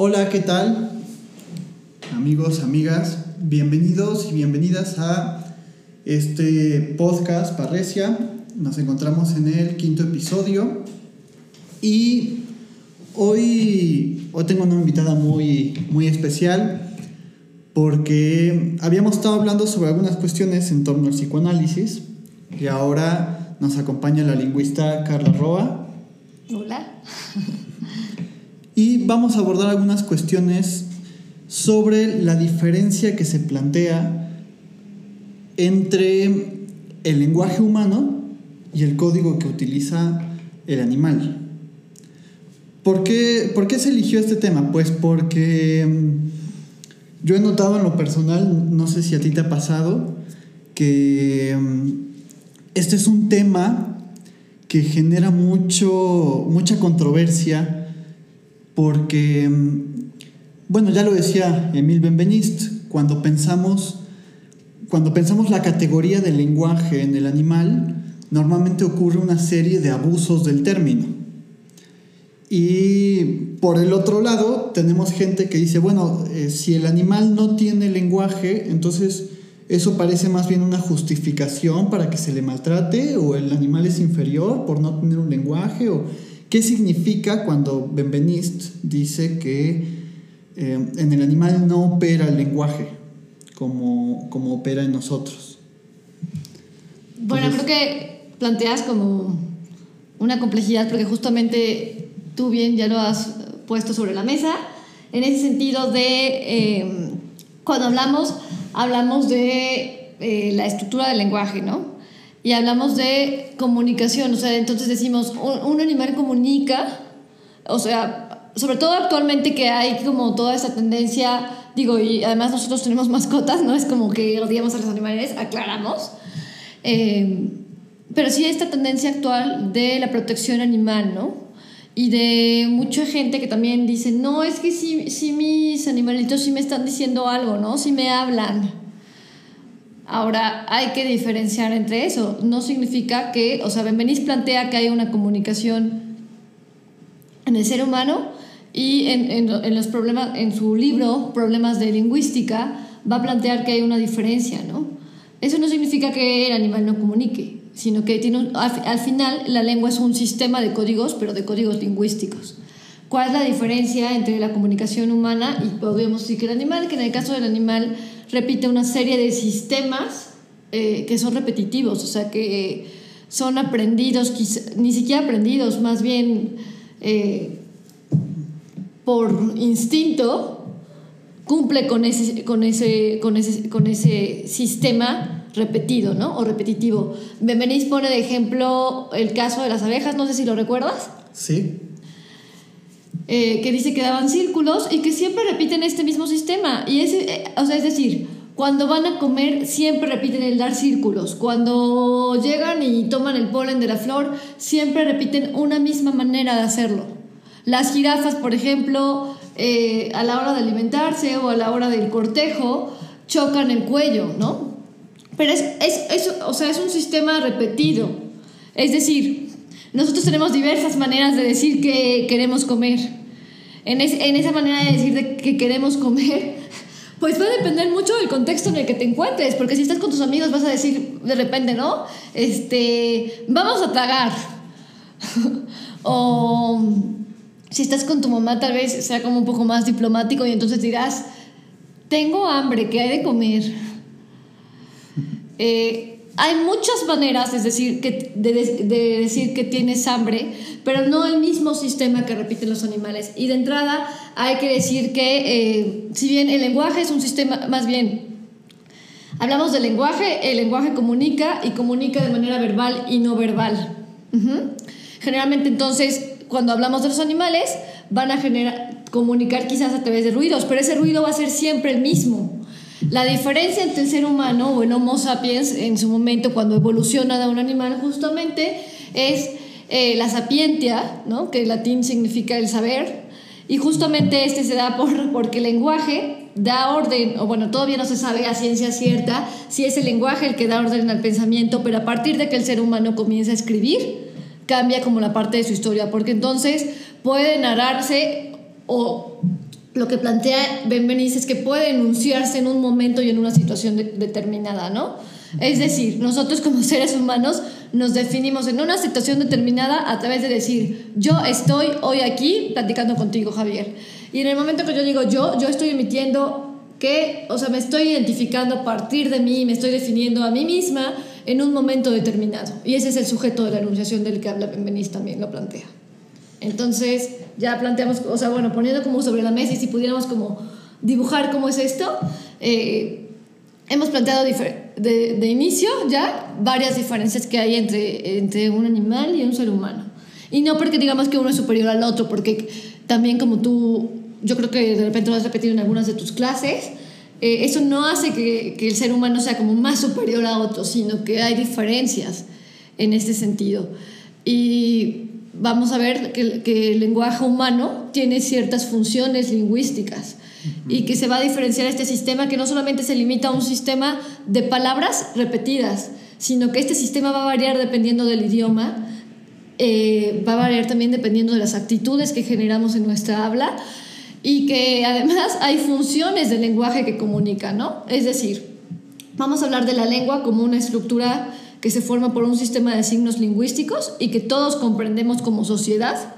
Hola, ¿qué tal? Amigos, amigas, bienvenidos y bienvenidas a este podcast Parresia. Nos encontramos en el quinto episodio y hoy, hoy tengo una invitada muy, muy especial porque habíamos estado hablando sobre algunas cuestiones en torno al psicoanálisis y ahora nos acompaña la lingüista Carla Roa. Hola. Y vamos a abordar algunas cuestiones sobre la diferencia que se plantea entre el lenguaje humano y el código que utiliza el animal. ¿Por qué, por qué se eligió este tema? Pues porque mm, yo he notado en lo personal, no sé si a ti te ha pasado, que mm, este es un tema que genera mucho, mucha controversia porque, bueno, ya lo decía Emil Benveniste, cuando pensamos, cuando pensamos la categoría del lenguaje en el animal, normalmente ocurre una serie de abusos del término. Y por el otro lado, tenemos gente que dice, bueno, eh, si el animal no tiene lenguaje, entonces eso parece más bien una justificación para que se le maltrate, o el animal es inferior por no tener un lenguaje, o ¿Qué significa cuando Benveniste dice que eh, en el animal no opera el lenguaje como, como opera en nosotros? Bueno, creo que planteas como una complejidad porque justamente tú bien ya lo has puesto sobre la mesa, en ese sentido de eh, cuando hablamos, hablamos de eh, la estructura del lenguaje, ¿no? Y hablamos de comunicación, o sea, entonces decimos, un, animal comunica, o sea, sobre todo actualmente que hay como toda esa tendencia, digo, y además nosotros tenemos mascotas, ¿no? Es como que odiamos a los animales, aclaramos. Eh, pero sí esta tendencia actual de la protección animal, ¿no? Y de mucha gente que también dice, no, es que si, si mis animalitos sí me están diciendo algo, ¿no? Si me hablan. Ahora, hay que diferenciar entre eso. No significa que, o sea, Benveniste plantea que hay una comunicación en el ser humano y en, en, los problemas, en su libro, Problemas de Lingüística, va a plantear que hay una diferencia, ¿no? Eso no significa que el animal no comunique, sino que tiene al, final la lengua es un sistema de códigos, pero de códigos lingüísticos. ¿Cuál es la diferencia entre la comunicación humana y podemos decir que el animal? Que en el caso del animal repite una serie de sistemas eh, que son repetitivos, o sea, que son aprendidos, ni siquiera aprendidos, más bien eh, por instinto, cumple con ese, con ese, con ese, con ese sistema repetido, ¿no? O repetitivo. Benvenís pone de ejemplo el caso de las abejas, no sé si lo recuerdas. Sí. Eh, que dice que daban círculos y que siempre repiten este mismo sistema. Y es, eh, o sea, es decir, cuando van a comer siempre repiten el dar círculos. Cuando llegan y toman el polen de la flor, siempre repiten una misma manera de hacerlo. Las jirafas, por ejemplo, eh, a la hora de alimentarse o a la hora del cortejo, chocan el cuello, ¿no? Pero es, es, o sea, es un sistema repetido. Es decir, nosotros tenemos diversas maneras de decir que queremos comer en, esa manera de decir que queremos comer, pues va a depender mucho del contexto en el que te encuentres, porque si estás con tus amigos vas a decir de repente, ¿no? Este, vamos a tragar. o si estás con tu mamá tal vez sea como un poco más diplomático y entonces dirás, tengo hambre, ¿qué hay de comer? Eh, hay muchas maneras es decir, que, de, decir que tienes hambre, pero no el mismo sistema que repiten los animales. Y de entrada hay que decir que, eh, si bien el lenguaje es un sistema, más bien, hablamos del lenguaje, el lenguaje comunica y comunica de manera verbal y no verbal. Generalmente entonces, cuando hablamos de los animales, van a generar, comunicar quizás a través de ruidos, pero ese ruido va a ser siempre el mismo. La diferencia entre el ser humano o el Homo sapiens en su momento, cuando evoluciona de un animal, justamente es eh, la sapientia, ¿no? que en latín significa el saber, y justamente este se da por, porque el lenguaje da orden, o bueno, todavía no se sabe a ciencia cierta si es el lenguaje el que da orden al pensamiento, pero a partir de que el ser humano comienza a escribir, cambia como la parte de su historia, porque entonces puede narrarse o lo que plantea Benveniste es que puede enunciarse en un momento y en una situación determinada, ¿no? Es decir, nosotros como seres humanos nos definimos en una situación determinada a través de decir, yo estoy hoy aquí platicando contigo, Javier. Y en el momento que yo digo yo, yo estoy emitiendo que, o sea, me estoy identificando a partir de mí, me estoy definiendo a mí misma en un momento determinado. Y ese es el sujeto de la enunciación del que habla Benveniste también lo plantea. Entonces, ya planteamos, o sea, bueno, poniendo como sobre la mesa y si pudiéramos como dibujar cómo es esto, eh, hemos planteado de, de, inicio ya varias diferencias que hay entre, entre un animal y un ser humano. Y no porque digamos que uno es superior al otro, porque también como tú, yo creo que de repente lo has repetido en algunas de tus clases, eh, eso no hace que, que, el ser humano sea como más superior a otro, sino que hay diferencias en este sentido. Y vamos a ver que, el lenguaje humano tiene ciertas funciones lingüísticas y que se va a diferenciar este sistema que no solamente se limita a un sistema de palabras repetidas, sino que este sistema va a variar dependiendo del idioma, eh, va a variar también dependiendo de las actitudes que generamos en nuestra habla y que además hay funciones del lenguaje que comunican, ¿no? Es decir, vamos a hablar de la lengua como una estructura que se forma por un sistema de signos lingüísticos y que todos comprendemos como sociedad.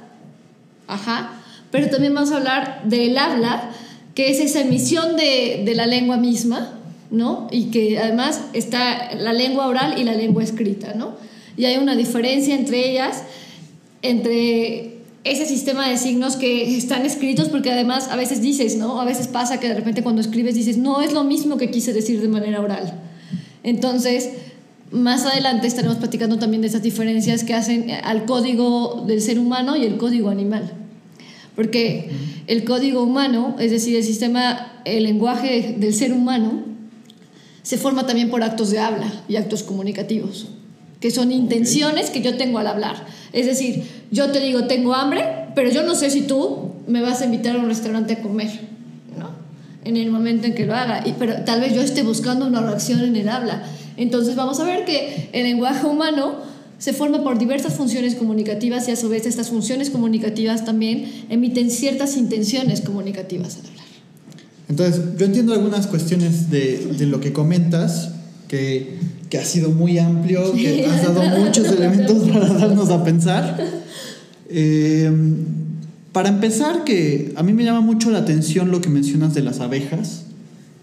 Ajá. Pero también vamos a hablar del habla, que es esa emisión de, de la lengua misma, ¿no? Y que además está la lengua oral y la lengua escrita, ¿no? Y hay una diferencia entre ellas, entre ese sistema de signos que están escritos, porque además a veces dices, ¿no? A veces pasa que de repente cuando escribes dices, no es lo mismo que quise decir de manera oral. Entonces, más adelante estaremos platicando también de esas diferencias que hacen al código del ser humano y el código animal. Porque el código humano, es decir, el sistema, el lenguaje del ser humano, se forma también por actos de habla y actos comunicativos, que son intenciones que yo tengo al hablar. Es decir, yo te digo, tengo hambre, pero yo no sé si tú me vas a invitar a un restaurante a comer, ¿no? En el momento en que lo haga. Y, pero tal vez yo esté buscando una reacción en el habla. Entonces vamos a ver que el lenguaje humano se forma por diversas funciones comunicativas y a su vez estas funciones comunicativas también emiten ciertas intenciones comunicativas al hablar. Entonces, yo entiendo algunas cuestiones de, de lo que comentas, que, que, ha sido muy amplio, que has dado muchos elementos para darnos a pensar. Eh, para empezar, que a mí me llama mucho la atención lo que mencionas de las abejas,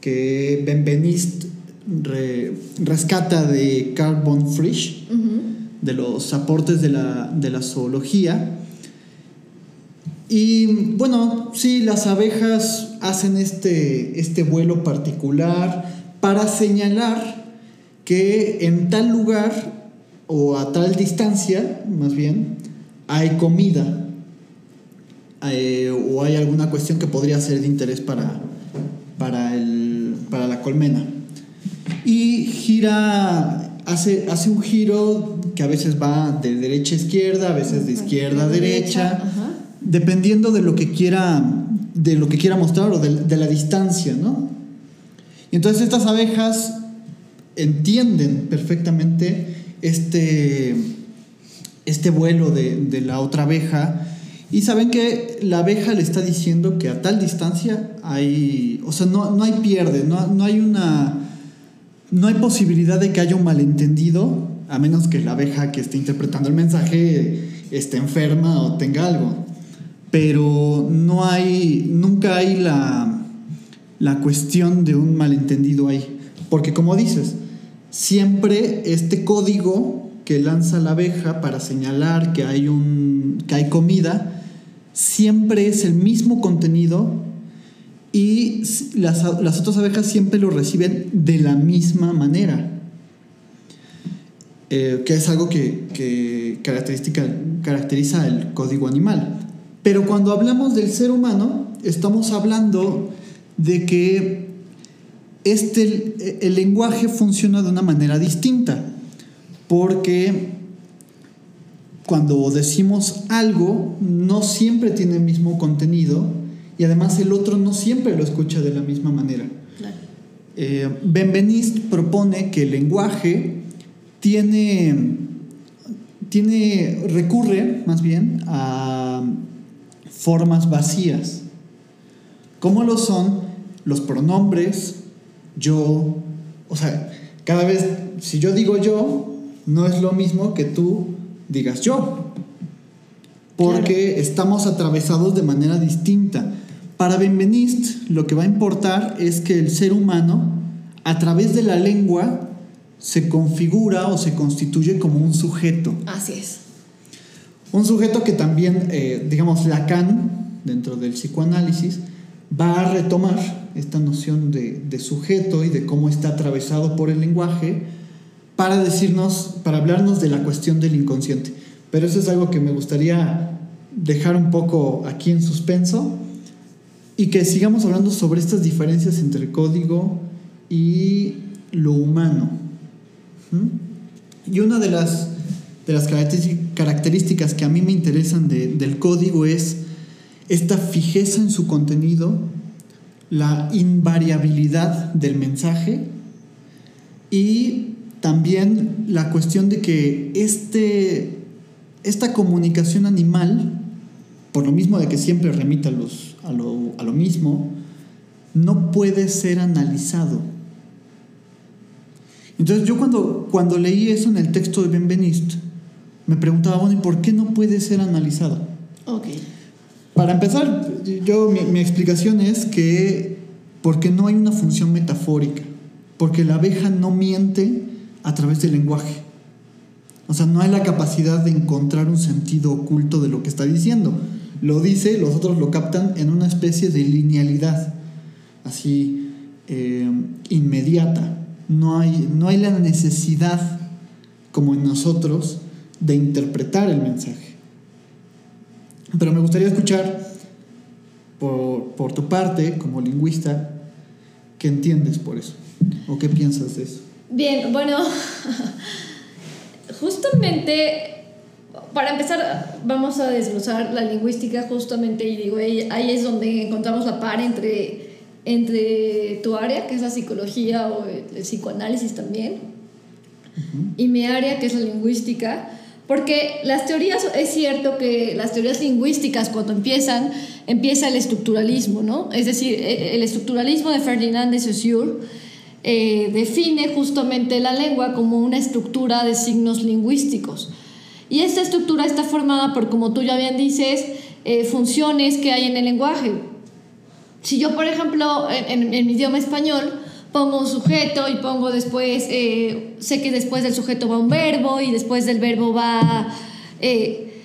que Benveniste rescata de Carbon Frisch, de los aportes de la, de la zoología. Y bueno, sí, las abejas hacen este, este vuelo particular para señalar que en tal lugar o a tal distancia, más bien, hay comida. Eh, o hay alguna cuestión que podría ser de interés para, para, el, para la colmena y gira, hace, hace un giro que a veces va de derecha a izquierda, a veces de izquierda a derecha, dependiendo de lo que quiera, de lo que quiera mostrar o de, la distancia, ¿no? Y entonces estas abejas entienden perfectamente este, este vuelo de, la otra abeja y saben que la abeja le está diciendo que a tal distancia hay, o sea, no, no hay pierde, no, no hay una no hay posibilidad de que haya un malentendido, a menos que la abeja que esté interpretando el mensaje esté enferma o tenga algo. Pero no hay, nunca hay la, la cuestión de un malentendido ahí. Porque como dices, siempre este código que lanza la abeja para señalar que hay, un, que hay comida, siempre es el mismo contenido y las, otras abejas siempre lo reciben de la misma manera. Eh, que es algo que, caracteriza el código animal. Pero cuando hablamos del ser humano, estamos hablando de que este, el lenguaje funciona de una manera distinta, porque cuando decimos algo, no siempre tiene el mismo contenido, y además el otro no siempre lo escucha de la misma manera. Eh, Benveniste propone que el lenguaje tiene, tiene, recurre más bien a formas vacías. como lo son los pronombres, yo, o sea, cada vez, si yo digo yo, no es lo mismo que tú digas yo, porque estamos atravesados de manera distinta. Para Benveniste, lo que va a importar es que el ser humano, a través de la lengua, se configura o se constituye como un sujeto. Así es. Un sujeto que también, eh, digamos, Lacan, dentro del psicoanálisis, va a retomar esta noción de, de, sujeto y de cómo está atravesado por el lenguaje para decirnos, para hablarnos de la cuestión del inconsciente. Pero eso es algo que me gustaría dejar un poco aquí en suspenso y que sigamos hablando sobre estas diferencias entre el código y lo humano. Y una de las, de las características que a mí me interesan del código es esta fijeza en su contenido, la invariabilidad del mensaje y también la cuestión de que este, esta comunicación animal, por lo mismo de que siempre remite a, los, a, lo, a lo mismo, no puede ser analizado. Entonces yo cuando, cuando leí eso en el texto de Benveniste, me preguntaba, bueno, ¿y por qué no puede ser analizado? Okay. Para empezar, yo, mi, explicación es que porque no hay una función metafórica, porque la abeja no miente a través del lenguaje. O sea, no hay la capacidad de encontrar un sentido oculto de lo que está diciendo. Lo dice, los otros lo captan en una especie de linealidad, así eh, inmediata. No hay, no hay la necesidad, como en nosotros, de interpretar el mensaje. Pero me gustaría escuchar por, tu parte, como lingüista, ¿qué entiendes por eso? ¿O qué piensas de eso? Bien, bueno, justamente, para empezar, vamos a desglosar la lingüística justamente, y digo, ahí es donde encontramos la par entre, entre tu área, que es la psicología o el psicoanálisis también, y mi área, que es la lingüística porque las teorías, es cierto que las teorías lingüísticas cuando empiezan, empieza el estructuralismo, ¿no? Es decir, e, el estructuralismo de Ferdinand de Saussure eh, define justamente la lengua como una estructura de signos lingüísticos. Y esta estructura está formada por, como tú ya bien dices, eh, funciones que hay en el lenguaje. Si yo, por ejemplo, en, en mi idioma español, pongo un sujeto y pongo después, eh, sé que después del sujeto va un verbo y después del verbo va, eh,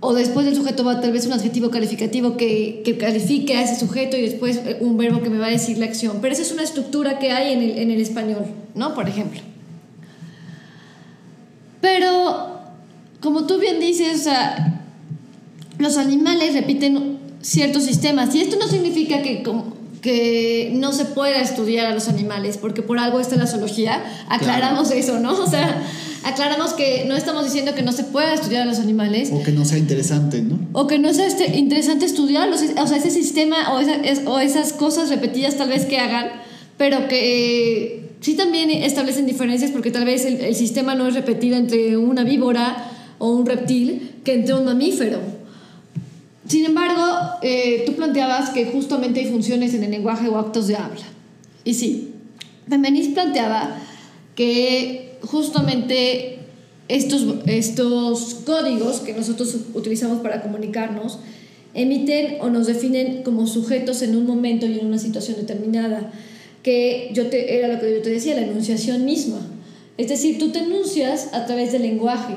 o después del sujeto va tal vez un adjetivo calificativo que, que, califique a ese sujeto y después un verbo que me va a decir la acción. Pero esa es una estructura que hay en el, en el español, ¿no? Por ejemplo. Pero, como tú bien dices, o sea, los animales repiten ciertos sistemas y esto no significa que que no se pueda estudiar a los animales, porque por algo está la zoología. Aclaramos eso, ¿no? O sea, aclaramos que no estamos diciendo que no se pueda estudiar a los animales. O que no sea interesante, ¿no? O que no sea este, interesante estudiarlos, o sea, ese sistema o, o esas cosas repetidas tal vez que hagan, pero que sí también establecen diferencias porque tal vez el, el sistema no es repetido entre una víbora o un reptil que entre un mamífero. Sin embargo, eh, tú planteabas que justamente hay funciones en el lenguaje o actos de habla. Y sí, Benveniste planteaba que justamente estos, estos códigos que nosotros utilizamos para comunicarnos emiten o nos definen como sujetos en un momento y en una situación determinada, que yo te, era lo que yo te decía, la enunciación misma. Es decir, tú te enuncias a través del lenguaje,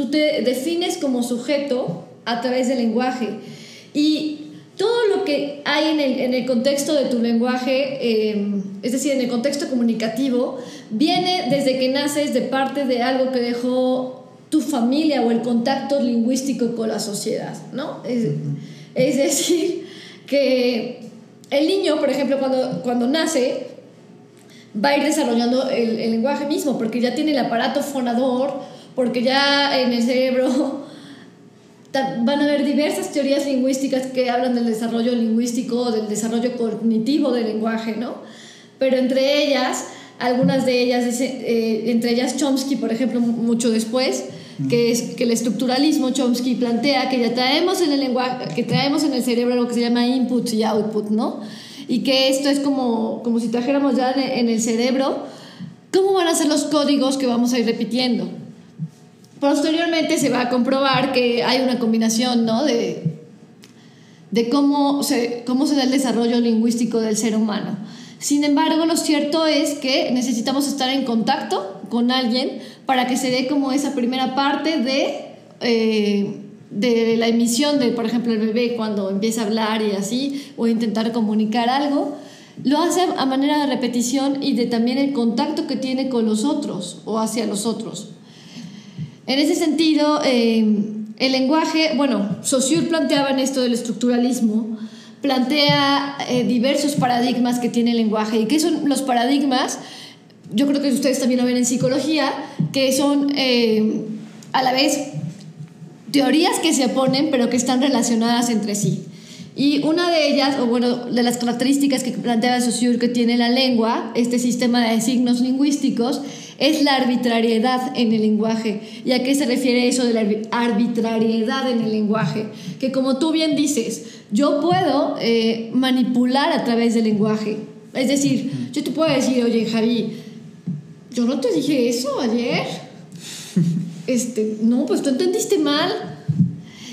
tú te defines como sujeto a través del lenguaje. Y todo lo que hay en el, en el contexto de tu lenguaje, eh, es decir, en el contexto comunicativo, viene desde que naces de parte de algo que dejó tu familia o el contacto lingüístico con la sociedad, ¿no? Es, es decir, que el niño, por ejemplo, cuando, cuando nace, va a ir desarrollando el, el lenguaje mismo, porque ya tiene el aparato fonador, porque ya en el cerebro van a haber diversas teorías lingüísticas que hablan del desarrollo lingüístico, del desarrollo cognitivo del lenguaje, ¿no? Pero entre ellas, algunas de ellas, eh, entre ellas Chomsky, por ejemplo, mucho después, que es que el estructuralismo Chomsky plantea que ya traemos en el lenguaje, que traemos en el cerebro lo que se llama input y output, ¿no? Y que esto es como, como si trajéramos ya en el cerebro cómo van a ser los códigos que vamos a ir repitiendo. Posteriormente se va a comprobar que hay una combinación, ¿no? De, de cómo se, cómo se da el desarrollo lingüístico del ser humano. Sin embargo, lo cierto es que necesitamos estar en contacto con alguien para que se dé como esa primera parte de, eh, de la emisión de, por ejemplo, el bebé cuando empieza a hablar y así, o intentar comunicar algo. Lo hace a manera de repetición y de también el contacto que tiene con los otros o hacia los otros. En ese sentido, eh, el lenguaje, bueno, Saussure planteaba en esto del estructuralismo, plantea eh, diversos paradigmas que tiene el lenguaje. ¿Y qué son los paradigmas? Yo creo que ustedes también lo ven en psicología, que son eh, a la vez teorías que se oponen, pero que están relacionadas entre sí. Y una de ellas, o bueno, de las características que planteaba Saussure que tiene la lengua, este sistema de signos lingüísticos, es la arbitrariedad en el lenguaje. ¿Y a qué se refiere eso de la arbitrariedad en el lenguaje? Que como tú bien dices, yo puedo eh, manipular a través del lenguaje. Es decir, yo te puedo decir, oye Javi, yo no te dije eso ayer. Este, no, pues tú entendiste mal.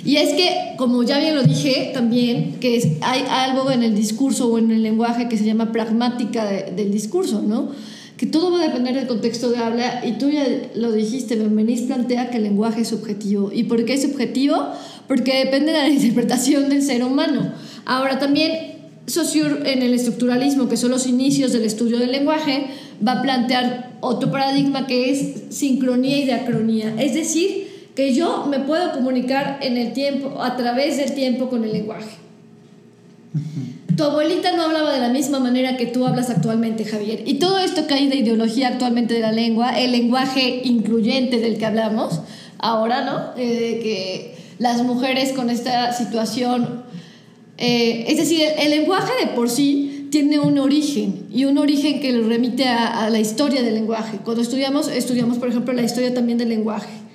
Y es que, como ya bien lo dije también, que hay algo en el discurso o en el lenguaje que se llama pragmática del discurso, ¿no? que todo va a depender del contexto de habla y tú ya lo dijiste, Benveniste plantea que el lenguaje es subjetivo. ¿Y por qué es subjetivo? Porque depende de la interpretación del ser humano. Ahora también Saussure en el estructuralismo, que son los inicios del estudio del lenguaje, va a plantear otro paradigma que es sincronía y diacronía. Es decir, que yo me puedo comunicar en el tiempo, a través del tiempo con el lenguaje. Tu abuelita no hablaba de la misma manera que tú hablas actualmente, Javier. Y todo esto que hay de ideología actualmente de la lengua, el lenguaje incluyente del que hablamos, ahora, ¿no? Eh, que las mujeres con esta situación... Eh, es decir, el, lenguaje de por sí tiene un origen y un origen que lo remite a, a la historia del lenguaje. Cuando estudiamos, estudiamos, por ejemplo, la historia también del lenguaje.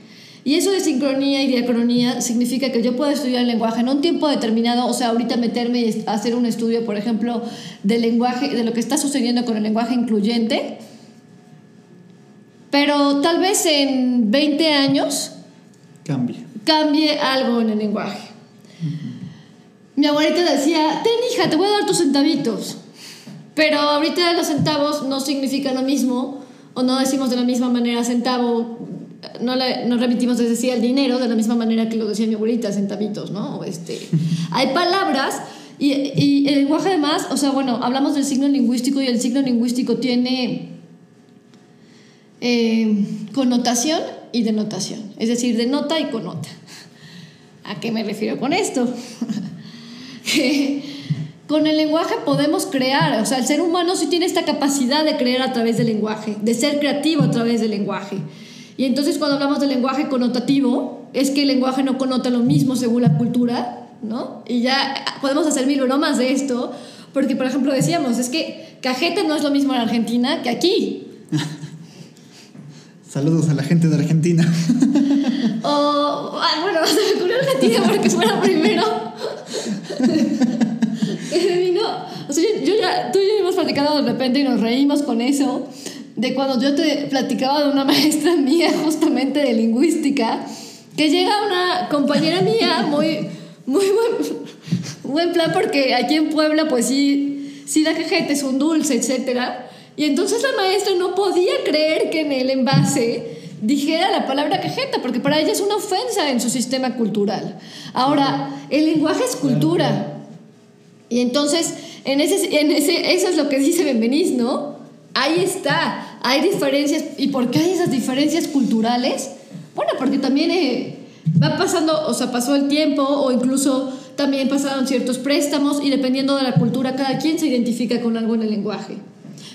Y eso de sincronía y diacronía significa que yo puedo estudiar el lenguaje en un tiempo determinado, o sea, ahorita meterme y hacer un estudio, por ejemplo, del lenguaje, de lo que está sucediendo con el lenguaje incluyente, pero tal vez en 20 años cambie, cambie algo en el lenguaje. Mi abuelita decía, ten hija, te voy a dar tus centavitos, pero ahorita los centavos no significan lo mismo, o no decimos de la misma manera centavo no, le, no remitimos, desde decía, el dinero de la misma manera que lo decía mi abuelita, centavitos, ¿no? Este, hay palabras y, y, el lenguaje además, o sea, bueno, hablamos del signo lingüístico y el signo lingüístico tiene eh, connotación y denotación, es decir, denota y connota. ¿A qué me refiero con esto? con el lenguaje podemos crear, o sea, el ser humano sí tiene esta capacidad de crear a través del lenguaje, de ser creativo a través del lenguaje. Y entonces cuando hablamos del lenguaje connotativo, es que el lenguaje no connota lo mismo según la cultura, ¿no? Y ya podemos hacer mil bromas de esto, porque por ejemplo decíamos, es que cajeta no es lo mismo en Argentina que aquí. Saludos a la gente de Argentina. o, bueno, se me ocurrió Argentina porque fuera primero. o sea, yo, ya, tú y yo hemos platicado de repente y nos reímos con eso de cuando yo te platicaba de una maestra mía justamente de lingüística, que llega una compañera mía muy, muy buen, buen plan porque aquí en Puebla pues sí, sí da cajete, es un dulce, etc. Y entonces la maestra no podía creer que en el envase dijera la palabra cajeta, porque para ella es una ofensa en su sistema cultural. Ahora, el lenguaje es cultura. Y entonces, en ese, en ese, eso es lo que dice Benvenís, ¿no? Ahí está, hay diferencias. ¿Y por qué hay esas diferencias culturales? Bueno, porque también eh, va pasando, o sea, pasó el tiempo o incluso también pasaron ciertos préstamos y dependiendo de la cultura cada quien se identifica con algo en el lenguaje.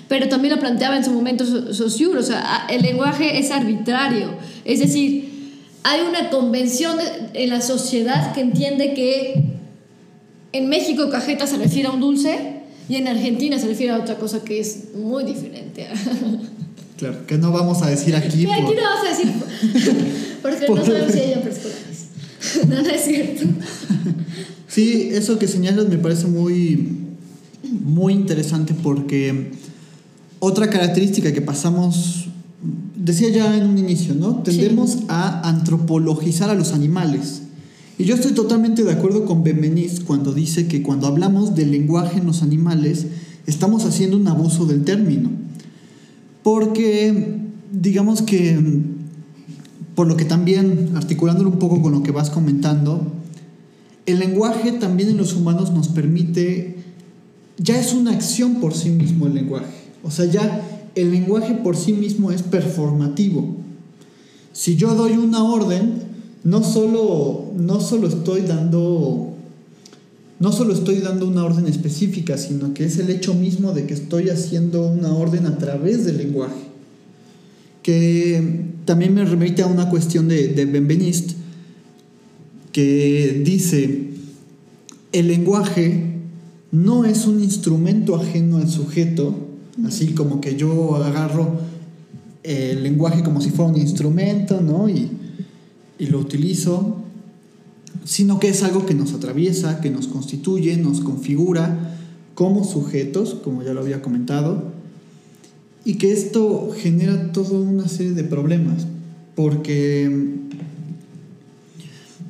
Pero también lo planteaba en su momento Saussure, o sea, el lenguaje es arbitrario, es decir, hay una convención en la sociedad que entiende que en México cajeta se refiere a un dulce y en Argentina se refiere a otra cosa que es muy diferente. Claro, que no vamos a decir aquí. aquí no vamos a decir. porque no sabemos si hay hombres no, no es cierto. Sí, eso que señalas me parece muy, muy interesante porque otra característica que pasamos, decía ya en un inicio, ¿no? Tendemos a antropologizar a los animales. Y yo estoy totalmente de acuerdo con Benveniste cuando dice que cuando hablamos del lenguaje en los animales, estamos haciendo un abuso del término. Porque, digamos que, por lo que también, articulándolo un poco con lo que vas comentando, el lenguaje también en los humanos nos permite, ya es una acción por sí mismo el lenguaje. O sea, ya el lenguaje por sí mismo es performativo. Si yo doy una orden, no solo, no solo estoy dando no solo estoy dando una orden específica, sino que es el hecho mismo de que estoy haciendo una orden a través del lenguaje. Que también me remite a una cuestión de, de Benveniste, que dice, el lenguaje no es un instrumento ajeno al sujeto, así como que yo agarro el lenguaje como si fuera un instrumento, ¿no? Y, y lo utilizo, sino que es algo que nos atraviesa, que nos constituye, nos configura como sujetos, como ya lo había comentado, y que esto genera toda una serie de problemas, porque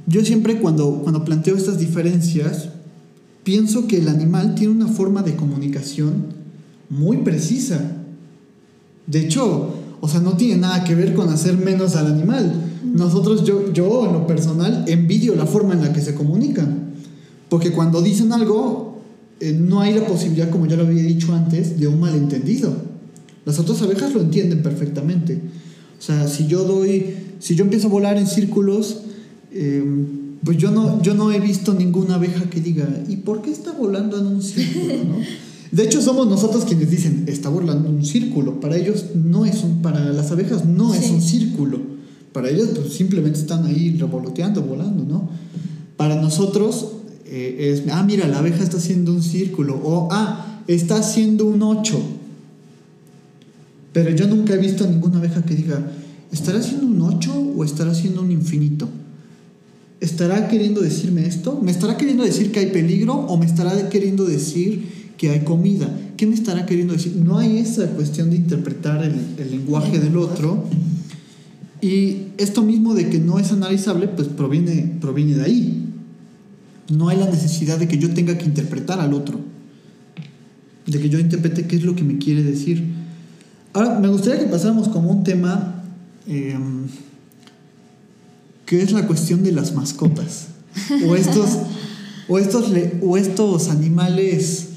yo siempre cuando, cuando planteo estas diferencias, pienso que el animal tiene una forma de comunicación muy precisa. De hecho, o sea, no tiene nada que ver con hacer menos al animal. Nosotros, yo, yo en lo personal, envidio la forma en la que se comunican. Porque cuando dicen algo, eh, no hay la posibilidad, como ya lo había dicho antes, de un malentendido. Las otras abejas lo entienden perfectamente. O sea, si yo doy, si yo empiezo a volar en círculos, eh, pues yo no, yo no he visto ninguna abeja que diga, ¿y por qué está volando en un círculo? De hecho, somos nosotros quienes dicen, está volando en un círculo. Para ellos no es un, para las abejas no es un círculo. Para ellos pues, simplemente están ahí revoloteando, volando, ¿no? Para nosotros eh, es, ah, mira, la abeja está haciendo un círculo. O, ah, está haciendo un 8. Pero yo nunca he visto a ninguna abeja que diga, ¿estará haciendo un 8 o estará haciendo un infinito? ¿Estará queriendo decirme esto? ¿Me estará queriendo decir que hay peligro o me estará queriendo decir que hay comida? ¿Qué me estará queriendo decir? No hay esa cuestión de interpretar el lenguaje del otro. Y esto mismo de que no es analizable, pues proviene, proviene de ahí. No hay la necesidad de que yo tenga que interpretar al otro. De que yo interprete qué es lo que me quiere decir. Ahora, me gustaría que pasáramos como un tema... Eh, que es la cuestión de las mascotas. O estos, o estos, o estos animales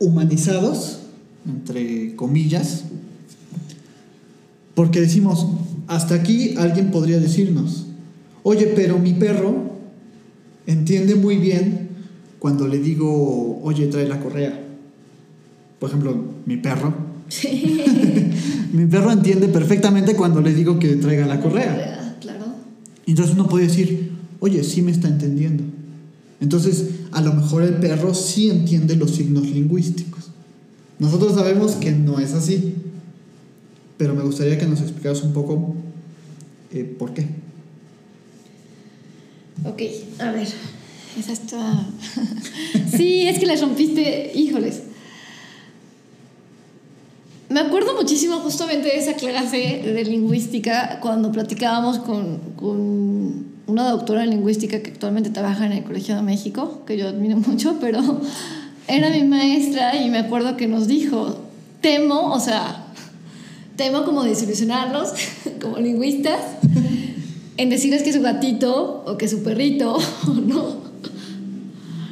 humanizados, entre comillas, porque decimos, hasta aquí alguien podría decirnos, oye, pero mi perro entiende muy bien cuando le digo, oye, trae la correa. Por ejemplo, mi perro. mi perro entiende perfectamente cuando le digo que traiga la correa. Entonces uno puede decir, oye, sí me está entendiendo. Entonces, a lo mejor el perro sí entiende los signos lingüísticos. Nosotros sabemos que no es así, pero me gustaría que nos explicaras un poco eh, por qué. Ok, a ver, esa está... sí, es que la rompiste, híjoles. Me acuerdo muchísimo justamente de esa clase de lingüística cuando platicábamos con, con, una doctora en lingüística que actualmente trabaja en el Colegio de México, que yo admiro mucho, pero era mi maestra y me acuerdo que nos dijo, temo, o sea, temo como desilusionarlos como lingüistas en decirles que su gatito o que su perrito no,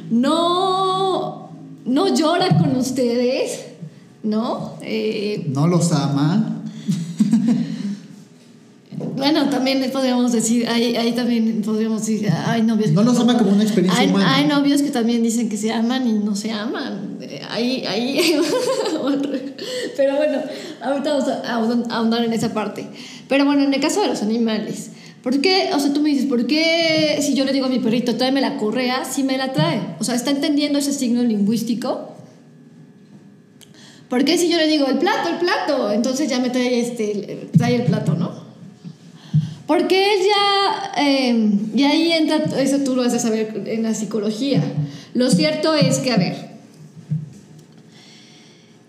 no, no llora con ustedes ¿no? Eh, no los ama. bueno, también podríamos decir, ahí, también podríamos decir, hay novios. No los ama como una experiencia hay, humana. Hay novios que también dicen que se aman y no se aman. Ahí, ahí. Pero bueno, ahorita vamos a ahondar en esa parte. Pero bueno, en el caso de los animales. ¿Por qué? O sea, tú me dices, ¿por qué si yo le digo a mi perrito, tráeme la correa, si me la trae? O sea, está entendiendo ese signo lingüístico ¿Por qué si yo le digo el plato, el plato? Entonces ya me trae, este, trae el plato, ¿no? Porque él ya, eh, y ahí entra, eso tú lo vas a saber en la psicología. Lo cierto es que, a ver,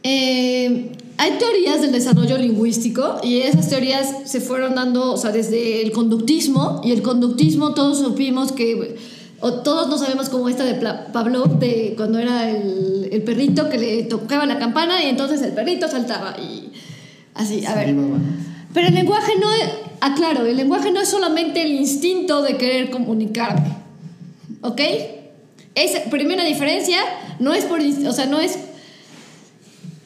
eh, hay teorías del desarrollo lingüístico y esas teorías se fueron dando, o sea, desde el conductismo, y el conductismo todos supimos que, o todos no sabemos cómo esta de Pavlov, de cuando era el, el, perrito que le tocaba la campana y entonces el perrito saltaba y así, a ver. Pero el lenguaje no es, aclaro, el lenguaje no es solamente el instinto de querer comunicarme, ¿ok? Es, primera diferencia, no es por, o sea, no es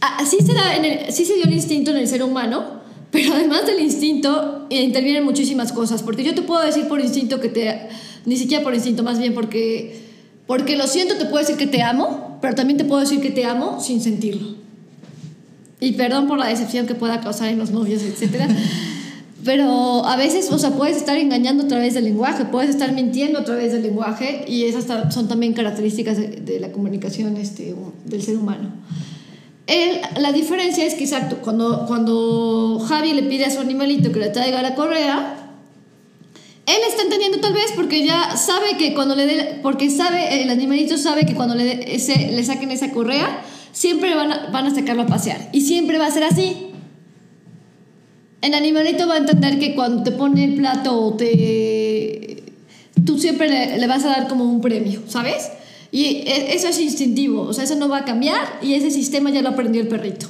así se, da en sí se dio el instinto en el ser humano, pero además del instinto intervienen muchísimas cosas, porque yo te puedo decir por instinto que te, ni siquiera por instinto, más bien porque, porque lo siento, te puedo decir que te amo, pero también te puedo decir que te amo sin sentirlo. Y perdón por la decepción que pueda causar en los novios, etc. Pero a veces, o sea, puedes estar engañando a través del lenguaje, puedes estar mintiendo a través del lenguaje y esas son también características de, de la comunicación este, del ser humano la diferencia es que, exacto, cuando, cuando Javi le pide a su animalito que le traiga la correa, él está entendiendo tal vez porque ya sabe que cuando le dé, porque sabe, el animalito sabe que cuando le, ese, le saquen esa correa, siempre van a, van a sacarlo a pasear. Y siempre va a ser así. El animalito va a entender que cuando te pone el plato, te, tú siempre le, le vas a dar como un premio, ¿sabes? Y e, eso es instintivo, o sea, eso no va a cambiar y ese sistema ya lo aprendió el perrito.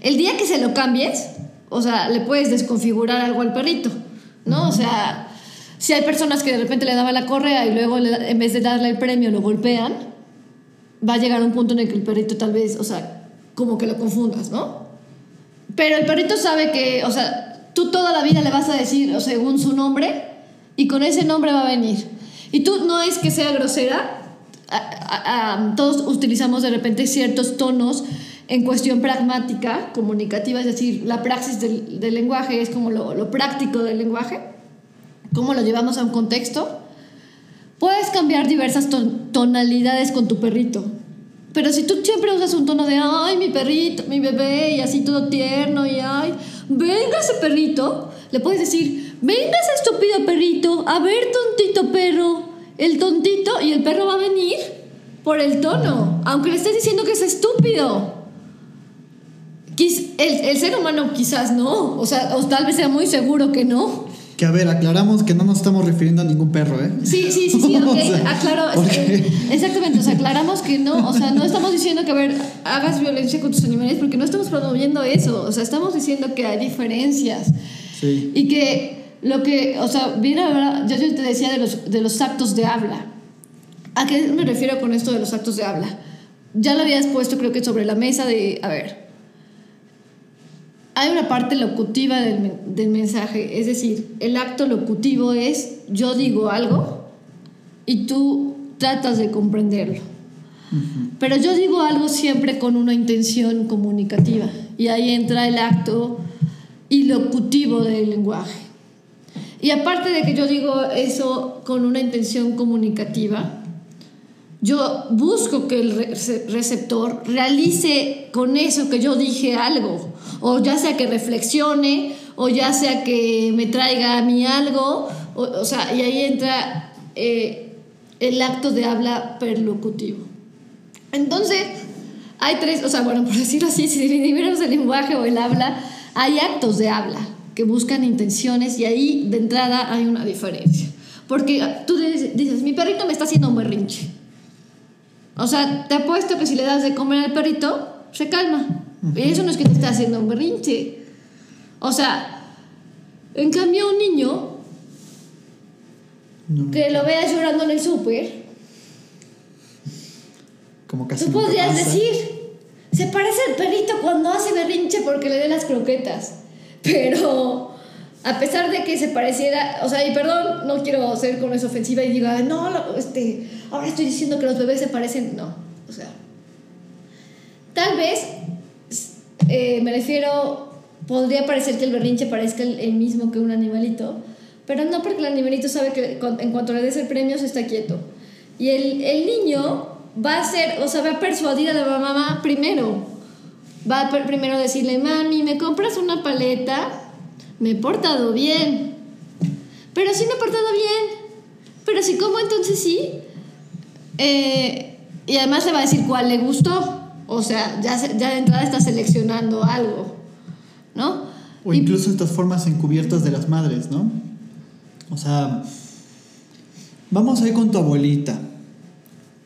El día que se lo cambies, o sea, le puedes desconfigurar algo al perrito, ¿no? O sea, si hay personas que de repente le daban la correa y luego en vez de darle el premio lo golpean, va a llegar un punto en el que el perrito tal vez, o sea, como que lo confundas, ¿no? Pero el perrito sabe que, o sea, tú toda la vida le vas a decir o según su nombre y con ese nombre va a venir. Y tú no es que sea grosera, todos utilizamos de repente ciertos tonos en cuestión pragmática, comunicativa, es decir, la praxis del, lenguaje es como lo, práctico del lenguaje, cómo lo llevamos a un contexto. Puedes cambiar diversas tonalidades con tu perrito, pero si tú siempre usas un tono de, ay, mi perrito, mi bebé, y así todo tierno, y ay, venga ese perrito, le puedes decir, venga ese estúpido perrito, a ver, tontito perro, el tontito y el perro va a venir por el tono, aunque le estés diciendo que es estúpido. El, el ser humano quizás no, o sea, o tal vez sea muy seguro que no. Que a ver, aclaramos que no nos estamos refiriendo a ningún perro, ¿eh? Sí, sí, sí, sí, ok, aclaro. exactamente, o sea, aclaramos que no, o sea, no estamos diciendo que, a ver, hagas violencia con tus animales porque no estamos promoviendo eso, o sea, estamos diciendo que hay diferencias. Sí. Y que lo que, o sea, bien ahora, yo te decía de los, de los actos de habla. ¿A qué me refiero con esto de los actos de habla? Ya lo habías puesto creo que sobre la mesa de, a ver, hay una parte locutiva del, del mensaje, es decir, el acto locutivo es yo digo algo y tú tratas de comprenderlo. Pero yo digo algo siempre con una intención comunicativa y ahí entra el acto ilocutivo del lenguaje. Y aparte de que yo digo eso con una intención comunicativa, yo busco que el receptor realice con eso que yo dije algo, o ya sea que reflexione, o ya sea que me traiga a mí algo, o, sea, y ahí entra eh, el acto de habla perlocutivo. Entonces, hay tres, o sea, bueno, por decirlo así, si dividimos el lenguaje o el habla, hay actos de habla que buscan intenciones y ahí de entrada hay una diferencia. Porque tú dices, mi perrito me está haciendo un berrinche. O sea, te apuesto que si le das de comer al perrito, se calma. Y eso no es que te esté haciendo un berrinche. O sea, en cambio un niño que lo veas llorando en el súper, como casi tú podrías decir, se parece al perrito cuando hace berrinche porque le dé las croquetas. Pero a pesar de que se pareciera, o sea, y perdón, no quiero ser con eso ofensiva y diga, no, este, ahora estoy diciendo que los bebés se parecen, no, o sea, tal vez, eh, me refiero, podría parecer que el berrinche parezca el, mismo que un animalito, pero no porque el animalito sabe que en cuanto le des el premio se está quieto. Y el, el niño va a ser, o sea, va a persuadir a la mamá primero va a primero decirle, mami, ¿me compras una paleta? Me he portado bien. Pero sí me he portado bien. Pero si como entonces sí. Eh, y además le va a decir cuál le gustó. O sea, ya, ya de entrada está seleccionando algo. ¿No? O incluso estas formas encubiertas de las madres, ¿no? O sea, vamos a ir con tu abuelita.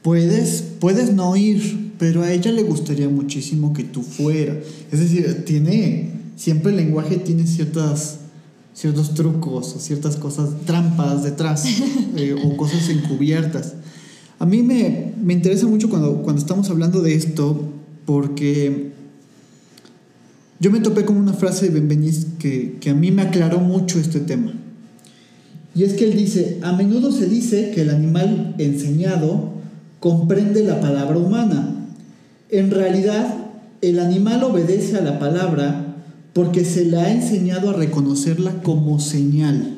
Puedes, puedes no ir, pero a ella le gustaría muchísimo que tú fueras. Es decir, tiene, siempre el lenguaje tiene ciertas, ciertos trucos o ciertas cosas, trampas detrás eh, o cosas encubiertas. A mí me, me interesa mucho cuando, cuando estamos hablando de esto porque yo me topé con una frase de Benveniz que, que a mí me aclaró mucho este tema. Y es que él dice, a menudo se dice que el animal enseñado comprende la palabra humana. En realidad, el animal obedece a la palabra porque se le ha enseñado a reconocerla como señal.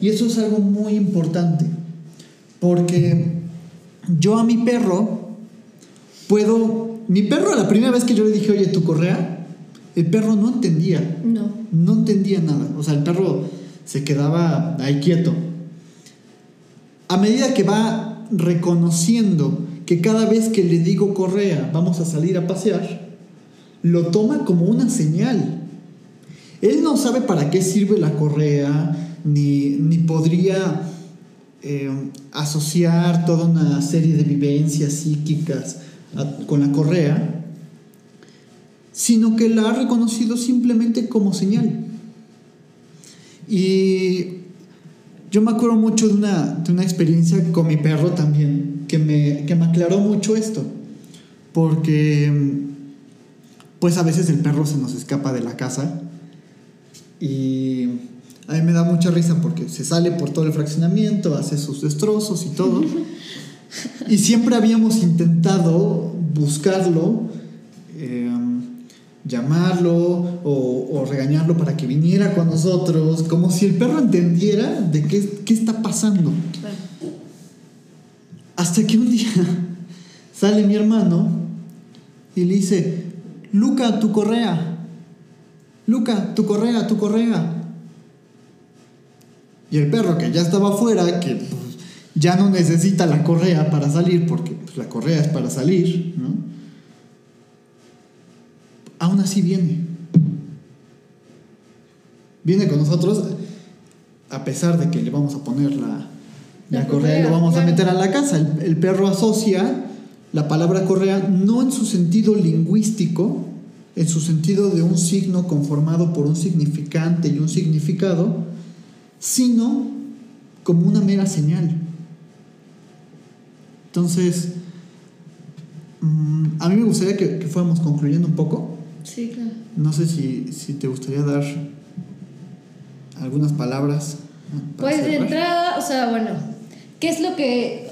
Y eso es algo muy importante, porque yo a mi perro puedo, mi perro la primera vez que yo le dije, oye, tu correa, el perro no entendía. No. No entendía nada. O sea, el perro se quedaba ahí quieto. A medida que va reconociendo que cada vez que le digo correa, vamos a salir a pasear, lo toma como una señal. Él no sabe para qué sirve la correa, ni, podría eh, asociar toda una serie de vivencias psíquicas con la correa, sino que la ha reconocido simplemente como señal. Y yo me acuerdo mucho de una, de una experiencia con mi perro también, que me, que me aclaró mucho esto, porque pues a veces el perro se nos escapa de la casa y a mí me da mucha risa porque se sale por todo el fraccionamiento, hace sus destrozos y todo. Y siempre habíamos intentado buscarlo. Eh, llamarlo o, regañarlo para que viniera con nosotros, como si el perro entendiera de qué, qué está pasando. Hasta que un día sale mi hermano y le dice, Luca, tu correa, Luca, tu correa, tu correa. Y el perro que ya estaba afuera, que ya no necesita la correa para salir, porque pues, la correa es para salir, ¿no? aún así viene. Viene con nosotros a pesar de que le vamos a poner la, correa y lo vamos a meter a la casa. El, perro asocia la palabra correa no en su sentido lingüístico, en su sentido de un signo conformado por un significante y un significado, sino como una mera señal. Entonces, mm, a mí me gustaría que, que fuéramos concluyendo un poco. Sí, claro. No sé si, si te gustaría dar algunas palabras. Pues de entrada, o sea, bueno, ¿qué es lo que,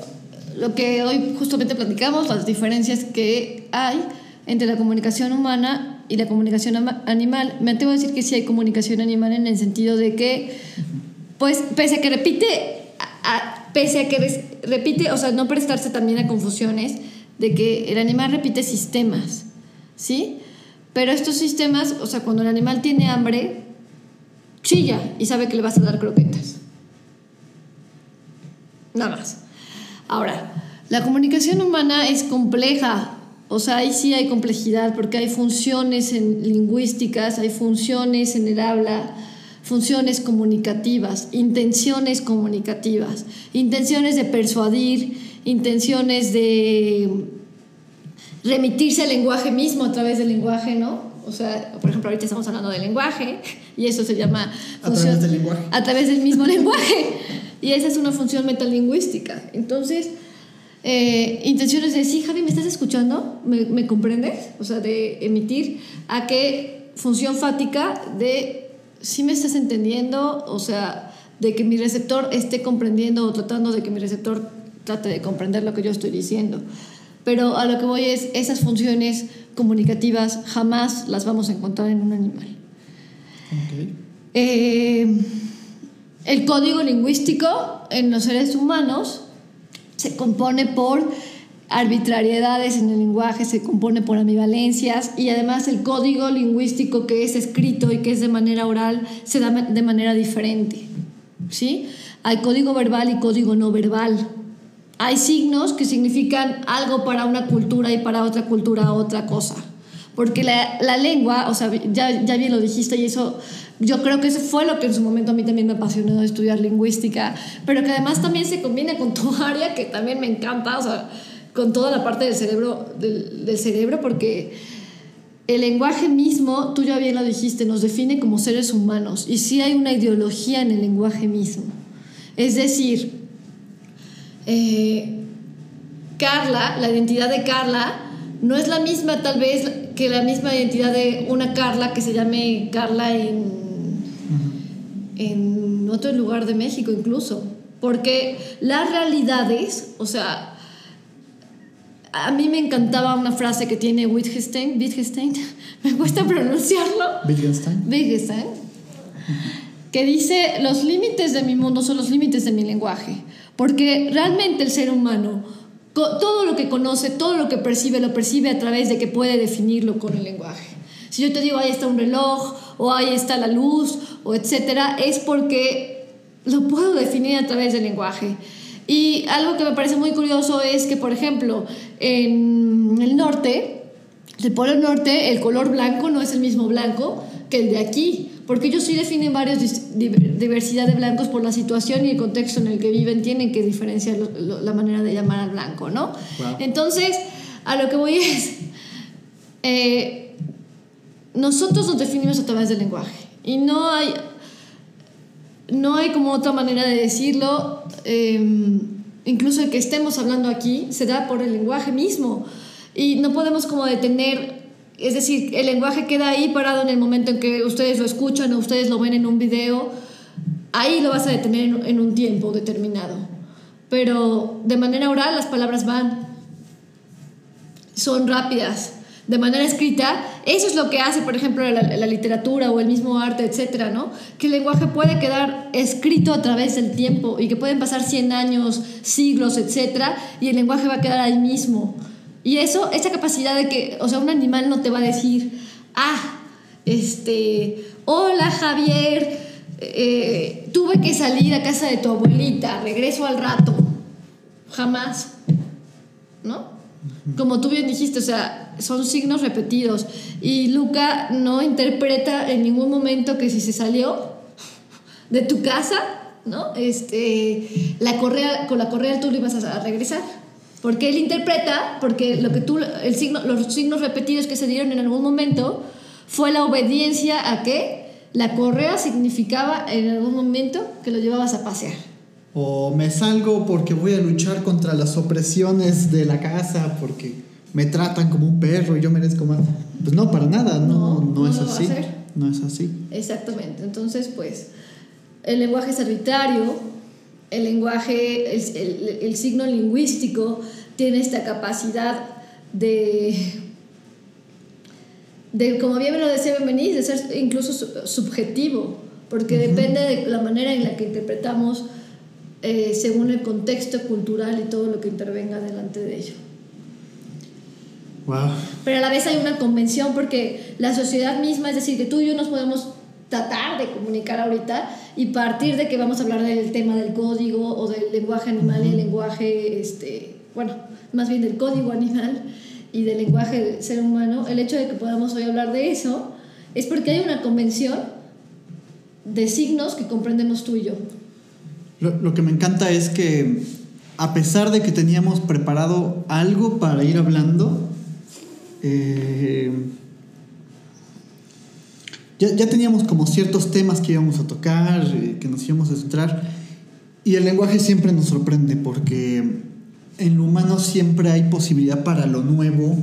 lo que hoy justamente platicamos? Las diferencias que hay entre la comunicación humana y la comunicación animal. Me atrevo a decir que sí hay comunicación animal en el sentido de que, pues, pese a que repite, pese a que repite, o sea, no prestarse también a confusiones, de que el animal repite sistemas, ¿sí? Pero estos sistemas, o sea, cuando el animal tiene hambre, chilla y sabe que le vas a dar croquetas. Nada más. Ahora, la comunicación humana es compleja. O sea, ahí sí hay complejidad porque hay funciones en lingüísticas, hay funciones en el habla, funciones comunicativas, intenciones comunicativas, intenciones de persuadir, intenciones de remitirse al lenguaje mismo a través del lenguaje, ¿no? O sea, por ejemplo, ahorita estamos hablando del lenguaje y eso se llama... A través del lenguaje. A través del mismo lenguaje. Y esa es una función metalingüística. Entonces, eh, intenciones de, sí, Javi, ¿me estás escuchando? ¿Me, ¿Me, comprendes? O sea, de emitir a qué función fática de, sí me estás entendiendo, o sea, de que mi receptor esté comprendiendo o tratando de que mi receptor trate de comprender lo que yo estoy diciendo pero a lo que voy es, esas funciones comunicativas jamás las vamos a encontrar en un animal. Eh, el código lingüístico en los seres humanos se compone por arbitrariedades en el lenguaje, se compone por ambivalencias y además el código lingüístico que es escrito y que es de manera oral se da de manera diferente. ¿sí? Hay código verbal y código no verbal. Hay signos que significan algo para una cultura y para otra cultura otra cosa. Porque la, la lengua, o sea, ya, ya bien lo dijiste y eso yo creo que eso fue lo que en su momento a mí también me apasionó estudiar lingüística, pero que además también se combina con tu área que también me encanta, o sea, con toda la parte del cerebro, del, cerebro, porque el lenguaje mismo, tú ya bien lo dijiste, nos define como seres humanos y sí hay una ideología en el lenguaje mismo. Es decir, eh, Carla, la identidad de Carla, no es la misma tal vez que la misma identidad de una Carla que se llame Carla en, en otro lugar de México incluso. Porque las realidades, o sea, a mí me encantaba una frase que tiene Wittgenstein, Wittgenstein, me cuesta pronunciarlo. Wittgenstein. Wittgenstein. Que dice, los límites de mi mundo son los límites de mi lenguaje. Porque realmente el ser humano, todo lo que conoce, todo lo que percibe, lo percibe a través de que puede definirlo con el lenguaje. Si yo te digo, ahí está un reloj, o ahí está la luz, o etcétera, es porque lo puedo definir a través del lenguaje. Y algo que me parece muy curioso es que, por ejemplo, en el norte, el polo norte, el color blanco no es el mismo blanco que el de aquí, porque ellos sí definen varias diversidad de blancos por la situación y el contexto en el que viven, tienen que diferenciar la manera de llamar al blanco, ¿no? Entonces, a lo que voy es, eh, nosotros nos definimos a través del lenguaje. Y no hay no hay como otra manera de decirlo, em, incluso el que estemos hablando aquí se da por el lenguaje mismo. Y no podemos como detener, es decir, el lenguaje queda ahí parado en el momento en que ustedes lo escuchan o ustedes lo ven en un video, ahí lo vas a detener en un tiempo determinado, pero de manera oral las palabras van, son rápidas, de manera escrita, eso es lo que hace, por ejemplo, la, literatura o el mismo arte, etcétera, ¿no? Que el lenguaje puede quedar escrito a través del tiempo y que pueden pasar 100 años, siglos, etcétera, y el lenguaje va a quedar ahí mismo. Y eso, esa capacidad de que, o sea, un animal no te va a decir, ah, este, hola Javier, eh, tuve que salir a casa de tu abuelita, regreso al rato. Jamás, ¿no? Como tú bien dijiste, o sea, son signos repetidos. Y Luca no interpreta en ningún momento que si se salió de tu casa, ¿no? Este, la correa, con la correa tú le ibas a regresar. Porque él interpreta, porque lo que tú, el signo, los signos repetidos que se dieron en algún momento fue la obediencia a que la correa significaba en algún momento que lo llevabas a pasear o me salgo porque voy a luchar contra las opresiones de la casa, porque me tratan como un perro y yo merezco más. Pues no, para nada, no, no, es así. No es así. Exactamente, entonces pues el lenguaje es arbitrario, el lenguaje, el, el, signo lingüístico tiene esta capacidad de, de como bien me lo decía Benvenís, de ser incluso subjetivo, porque depende de la manera en la que interpretamos eh, según el contexto cultural y todo lo que intervenga delante de ello. Pero a la vez hay una convención porque la sociedad misma, es decir, que tú y yo nos podemos tratar de comunicar ahorita y partir de que vamos a hablar del tema del código o del lenguaje animal y el lenguaje, este, bueno, más bien del código animal y del lenguaje del ser humano, el hecho de que podamos hoy hablar de eso es porque hay una convención de signos que comprendemos tú y yo. Lo, que me encanta es que a pesar de que teníamos preparado algo para ir hablando, eh, ya, teníamos como ciertos temas que íbamos a tocar, eh, que nos íbamos a centrar, y el lenguaje siempre nos sorprende porque en lo humano siempre hay posibilidad para lo nuevo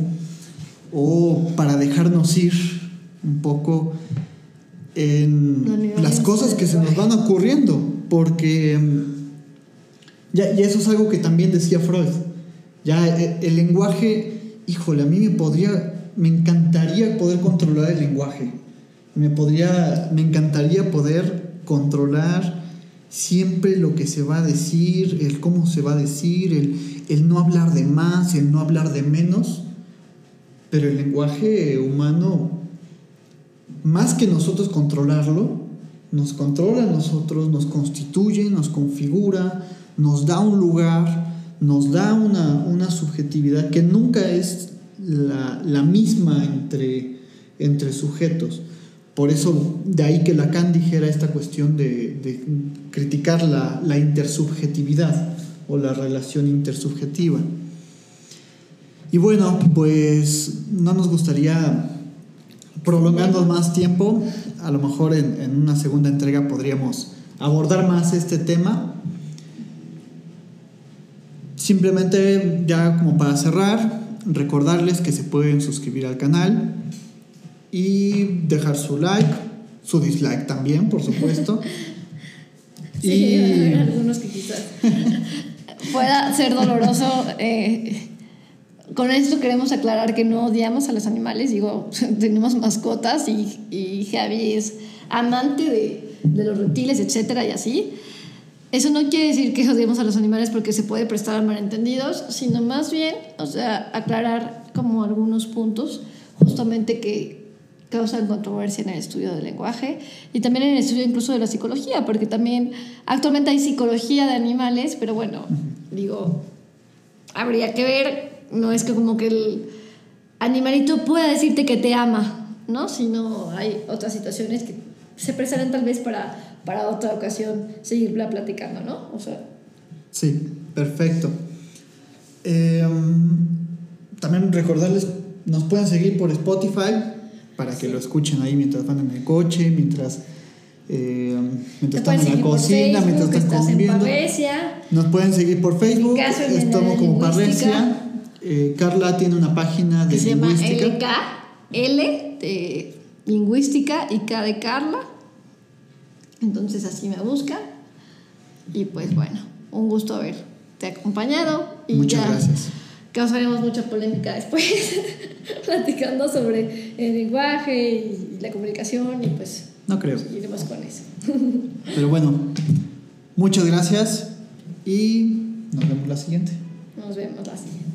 o para dejarnos ir un poco en las cosas que se nos van ocurriendo porque ya, y eso es algo que también decía Freud. Ya eh, el, lenguaje, híjole, a mí me podría, me encantaría poder controlar el lenguaje. Me podría, me encantaría poder controlar siempre lo que se va a decir, el cómo se va a decir, el, no hablar de más, el no hablar de menos, pero el lenguaje humano, más que nosotros controlarlo, nos controla a nosotros, nos constituye, nos configura, nos da un lugar, nos da una, subjetividad que nunca es la, misma entre, entre sujetos. Por eso, de ahí que Lacan dijera esta cuestión de, criticar la, intersubjetividad o la relación intersubjetiva. Y bueno, pues no nos gustaría prolongando más tiempo, a lo mejor en, una segunda entrega podríamos abordar más este tema. Simplemente ya como para cerrar, recordarles que se pueden suscribir al canal y dejar su like, su dislike también, por supuesto. sí, y... algunos que quizás pueda ser doloroso. Eh, con esto queremos aclarar que no odiamos a los animales, digo, tenemos mascotas y, y Javi es amante de, de, los reptiles, etcétera, y así. Eso no quiere decir que odiemos a los animales porque se puede prestar a malentendidos, sino más bien, o sea, aclarar como algunos puntos justamente que causan controversia en el estudio del lenguaje y también en el estudio incluso de la psicología, porque también actualmente hay psicología de animales, pero bueno, digo, habría que ver no es que como que el animalito pueda decirte que te ama, ¿no? Sino hay otras situaciones que se prestarán tal vez para, para otra ocasión seguirla platicando, ¿no? O sea. Sí, perfecto. Em, también recordarles, nos pueden seguir por Spotify para que lo escuchen ahí mientras van en el coche, mientras, eh, mientras están en la cocina, mientras están comiendo. Nos pueden seguir por Facebook, estamos como Parresia. Eh, Carla tiene una página de se lingüística. Llama LK, L de lingüística y K de Carla. Entonces así me busca. Y pues bueno, un gusto haberte acompañado. Y Muchas gracias. Causaremos mucha polémica después, platicando sobre el lenguaje y la comunicación y pues... No creo. Iremos con eso. Pero bueno, muchas gracias y nos vemos la siguiente. Nos vemos la siguiente.